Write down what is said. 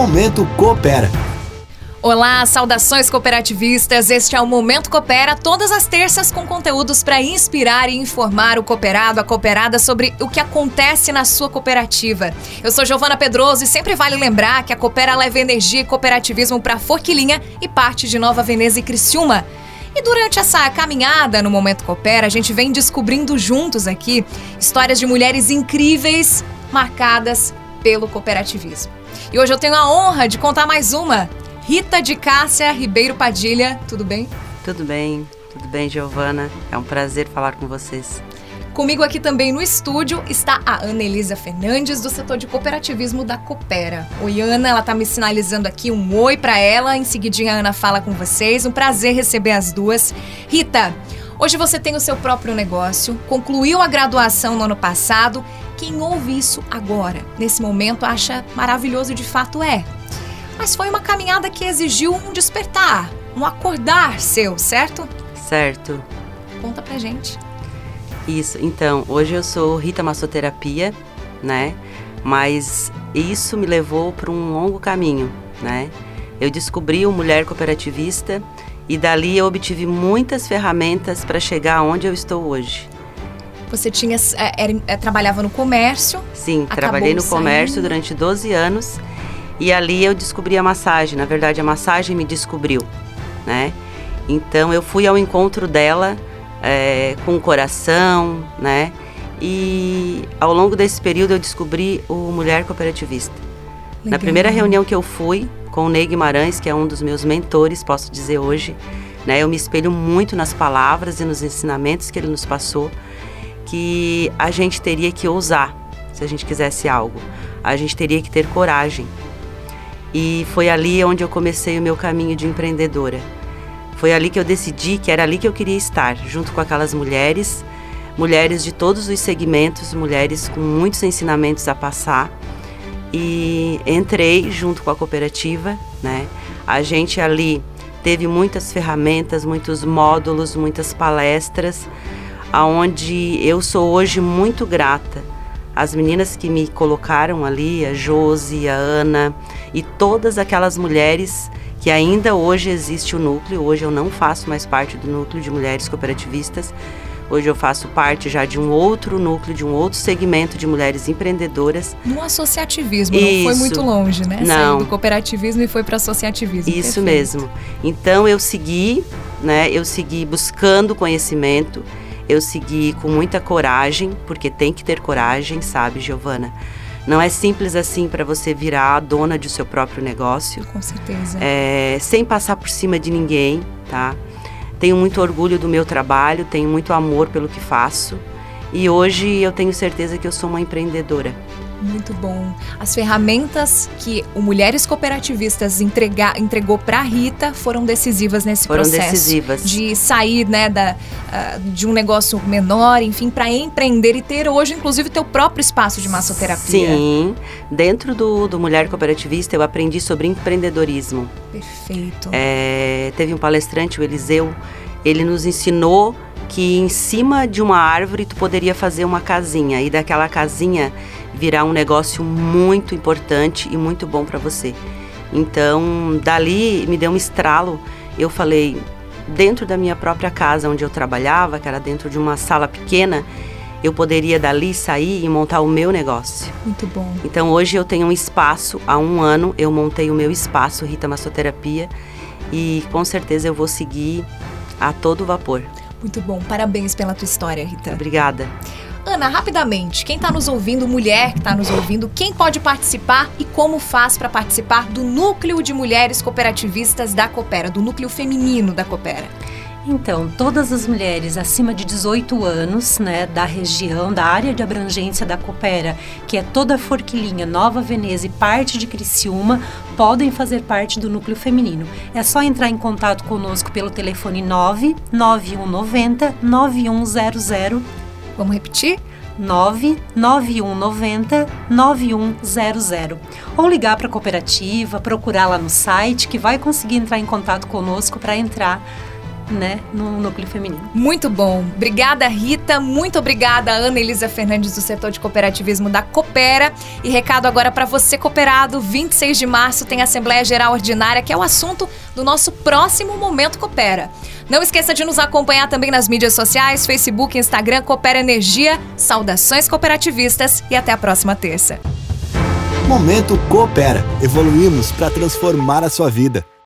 Momento Coopera. Olá, saudações cooperativistas. Este é o Momento Coopera, todas as terças com conteúdos para inspirar e informar o cooperado, a cooperada sobre o que acontece na sua cooperativa. Eu sou Giovana Pedroso e sempre vale lembrar que a Coopera leva energia e cooperativismo para Forquilinha e parte de Nova Veneza e Criciúma. E durante essa caminhada no Momento Coopera, a gente vem descobrindo juntos aqui histórias de mulheres incríveis marcadas pelo cooperativismo. E hoje eu tenho a honra de contar mais uma Rita de Cássia Ribeiro Padilha, tudo bem? Tudo bem, tudo bem, Giovana. É um prazer falar com vocês. Comigo aqui também no estúdio está a Ana Elisa Fernandes, do setor de cooperativismo da Coopera. Oi, Ana, ela está me sinalizando aqui um oi para ela. Em seguidinha, a Ana fala com vocês. Um prazer receber as duas. Rita, hoje você tem o seu próprio negócio, concluiu a graduação no ano passado. Quem ouve isso agora, nesse momento, acha maravilhoso de fato é. Mas foi uma caminhada que exigiu um despertar, um acordar seu, certo? Certo. Conta pra gente. Isso, então, hoje eu sou Rita Massoterapia, né? Mas isso me levou para um longo caminho, né? Eu descobri o Mulher Cooperativista e dali eu obtive muitas ferramentas para chegar onde eu estou hoje. Você tinha, é, era, é, trabalhava no comércio? Sim, trabalhei no saindo. comércio durante 12 anos e ali eu descobri a massagem. Na verdade, a massagem me descobriu, né? Então eu fui ao encontro dela é, com o coração, né? E ao longo desse período eu descobri o Mulher Cooperativista. Legal. Na primeira reunião que eu fui com o Ney Guimarães, que é um dos meus mentores, posso dizer hoje, né? Eu me espelho muito nas palavras e nos ensinamentos que ele nos passou, que a gente teria que ousar se a gente quisesse algo. A gente teria que ter coragem, e foi ali onde eu comecei o meu caminho de empreendedora. Foi ali que eu decidi que era ali que eu queria estar, junto com aquelas mulheres, mulheres de todos os segmentos, mulheres com muitos ensinamentos a passar. E entrei junto com a cooperativa, né? A gente ali teve muitas ferramentas, muitos módulos, muitas palestras, aonde eu sou hoje muito grata as meninas que me colocaram ali, a Josi, a Ana e todas aquelas mulheres que ainda hoje existe o núcleo. Hoje eu não faço mais parte do núcleo de mulheres cooperativistas. Hoje eu faço parte já de um outro núcleo, de um outro segmento de mulheres empreendedoras. No associativismo, Isso. não foi muito longe, né? Não. Saiu do cooperativismo e foi para associativismo. Isso Perfeito. mesmo. Então eu segui, né? Eu segui buscando conhecimento eu segui com muita coragem, porque tem que ter coragem, sabe, Giovana? Não é simples assim para você virar a dona do seu próprio negócio. Com certeza. É, sem passar por cima de ninguém, tá? Tenho muito orgulho do meu trabalho, tenho muito amor pelo que faço. E hoje eu tenho certeza que eu sou uma empreendedora. Muito bom. As ferramentas que o Mulheres Cooperativistas entregar, entregou para a Rita foram decisivas nesse foram processo. Foram decisivas. De sair né, da, uh, de um negócio menor, enfim, para empreender e ter hoje, inclusive, teu próprio espaço de massoterapia. Sim. Dentro do, do Mulher Cooperativista, eu aprendi sobre empreendedorismo. Perfeito. É, teve um palestrante, o Eliseu, ele nos ensinou que em cima de uma árvore tu poderia fazer uma casinha e daquela casinha virar um negócio muito importante e muito bom para você. Então, dali me deu um estralo. Eu falei, dentro da minha própria casa onde eu trabalhava, que era dentro de uma sala pequena, eu poderia dali sair e montar o meu negócio. Muito bom. Então hoje eu tenho um espaço, há um ano eu montei o meu espaço Rita Massoterapia e com certeza eu vou seguir a todo vapor. Muito bom, parabéns pela tua história, Rita. Obrigada. Ana, rapidamente, quem está nos ouvindo, mulher que está nos ouvindo, quem pode participar e como faz para participar do núcleo de mulheres cooperativistas da Coopera, do núcleo feminino da Coopera? Então, todas as mulheres acima de 18 anos, né, da região, da área de abrangência da Coopera, que é toda a Forquilinha, Nova Veneza e parte de Criciúma, podem fazer parte do núcleo feminino. É só entrar em contato conosco pelo telefone 99190 9100 Vamos repetir? 99190 9100 ou ligar para a cooperativa, procurar lá no site que vai conseguir entrar em contato conosco para entrar né, no núcleo feminino. Muito bom. Obrigada, Rita. Muito obrigada, Ana Elisa Fernandes, do setor de cooperativismo da Coopera. E recado agora para você, cooperado: 26 de março tem Assembleia Geral Ordinária, que é o assunto do nosso próximo Momento Coopera. Não esqueça de nos acompanhar também nas mídias sociais, Facebook, Instagram, Coopera Energia. Saudações cooperativistas e até a próxima terça. Momento Coopera. Evoluímos para transformar a sua vida.